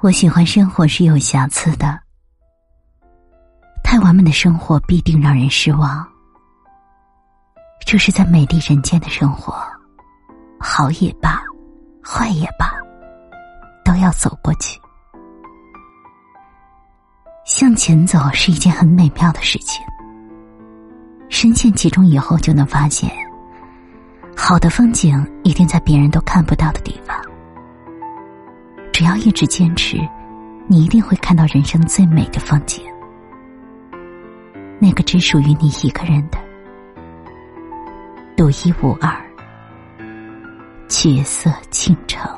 我喜欢生活是有瑕疵的，太完美的生活必定让人失望。这是在美丽人间的生活，好也罢，坏也罢，都要走过去。向前走是一件很美妙的事情，深陷其中以后，就能发现，好的风景一定在别人都看不到的地方。只要一直坚持，你一定会看到人生最美的风景，那个只属于你一个人的独一无二、绝色倾城。